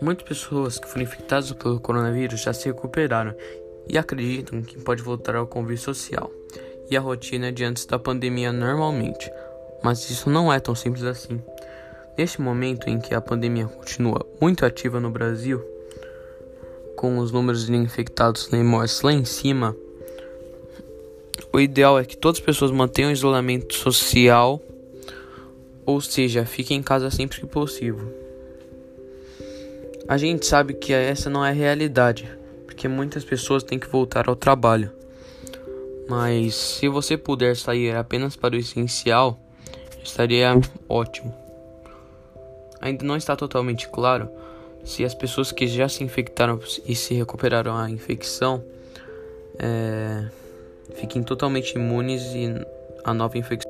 Muitas pessoas que foram infectadas pelo coronavírus já se recuperaram e acreditam que pode voltar ao convívio social e à rotina de antes da pandemia normalmente, mas isso não é tão simples assim. Neste momento em que a pandemia continua muito ativa no Brasil, com os números de infectados e mortes lá em cima, o ideal é que todas as pessoas mantenham o isolamento social, ou seja, fiquem em casa sempre que possível. A gente sabe que essa não é realidade, porque muitas pessoas têm que voltar ao trabalho. Mas se você puder sair apenas para o essencial, estaria ótimo. Ainda não está totalmente claro se as pessoas que já se infectaram e se recuperaram a infecção é, fiquem totalmente imunes a nova infecção